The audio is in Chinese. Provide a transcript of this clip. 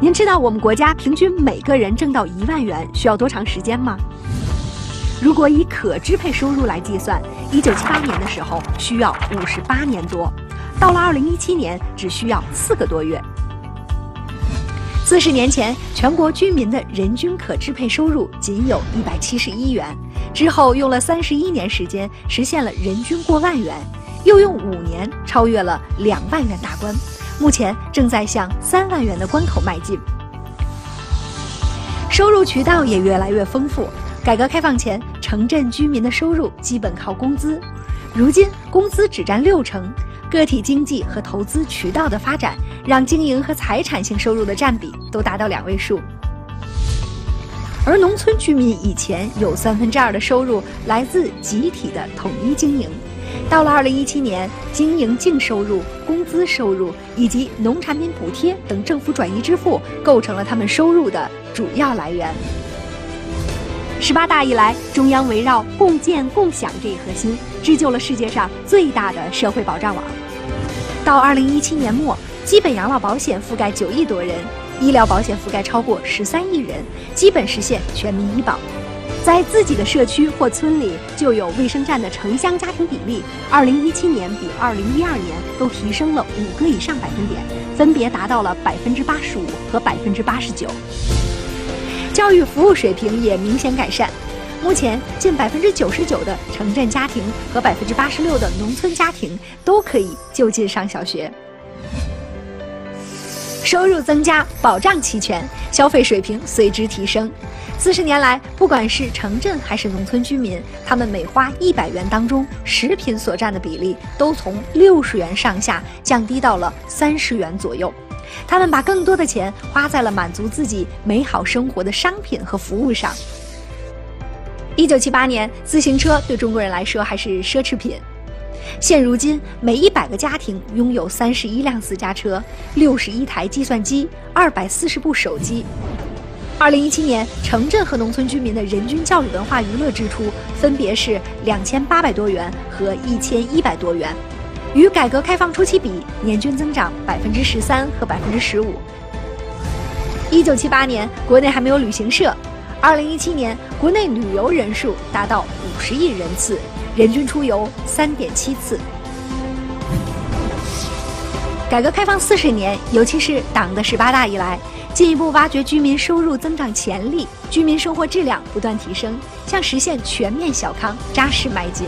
您知道我们国家平均每个人挣到一万元需要多长时间吗？如果以可支配收入来计算，一九七八年的时候需要五十八年多，到了二零一七年只需要四个多月。四十年前，全国居民的人均可支配收入仅有一百七十一元，之后用了三十一年时间实现了人均过万元，又用五年超越了两万元大关，目前正在向三万元的关口迈进。收入渠道也越来越丰富。改革开放前，城镇居民的收入基本靠工资，如今工资只占六成。个体经济和投资渠道的发展，让经营和财产性收入的占比都达到两位数。而农村居民以前有三分之二的收入来自集体的统一经营，到了二零一七年，经营净收入、工资收入以及农产品补贴等政府转移支付，构成了他们收入的主要来源。十八大以来，中央围绕共建共享这一核心，织就了世界上最大的社会保障网。到二零一七年末，基本养老保险覆盖九亿多人，医疗保险覆盖超过十三亿人，基本实现全民医保。在自己的社区或村里就有卫生站的城乡家庭比例，二零一七年比二零一二年都提升了五个以上百分点，分别达到了百分之八十五和百分之八十九。教育服务水平也明显改善，目前近百分之九十九的城镇家庭和百分之八十六的农村家庭都可以就近上小学。收入增加，保障齐全，消费水平随之提升。四十年来，不管是城镇还是农村居民，他们每花一百元当中，食品所占的比例都从六十元上下降低到了三十元左右。他们把更多的钱花在了满足自己美好生活的商品和服务上。一九七八年，自行车对中国人来说还是奢侈品。现如今，每一百个家庭拥有三十一辆私家车、六十一台计算机、二百四十部手机。二零一七年，城镇和农村居民的人均教育文化娱乐支出分别是两千八百多元和一千一百多元。与改革开放初期比，年均增长百分之十三和百分之十五。一九七八年，国内还没有旅行社；二零一七年，国内旅游人数达到五十亿人次，人均出游三点七次。改革开放四十年，尤其是党的十八大以来，进一步挖掘居民收入增长潜力，居民生活质量不断提升，向实现全面小康扎实迈进。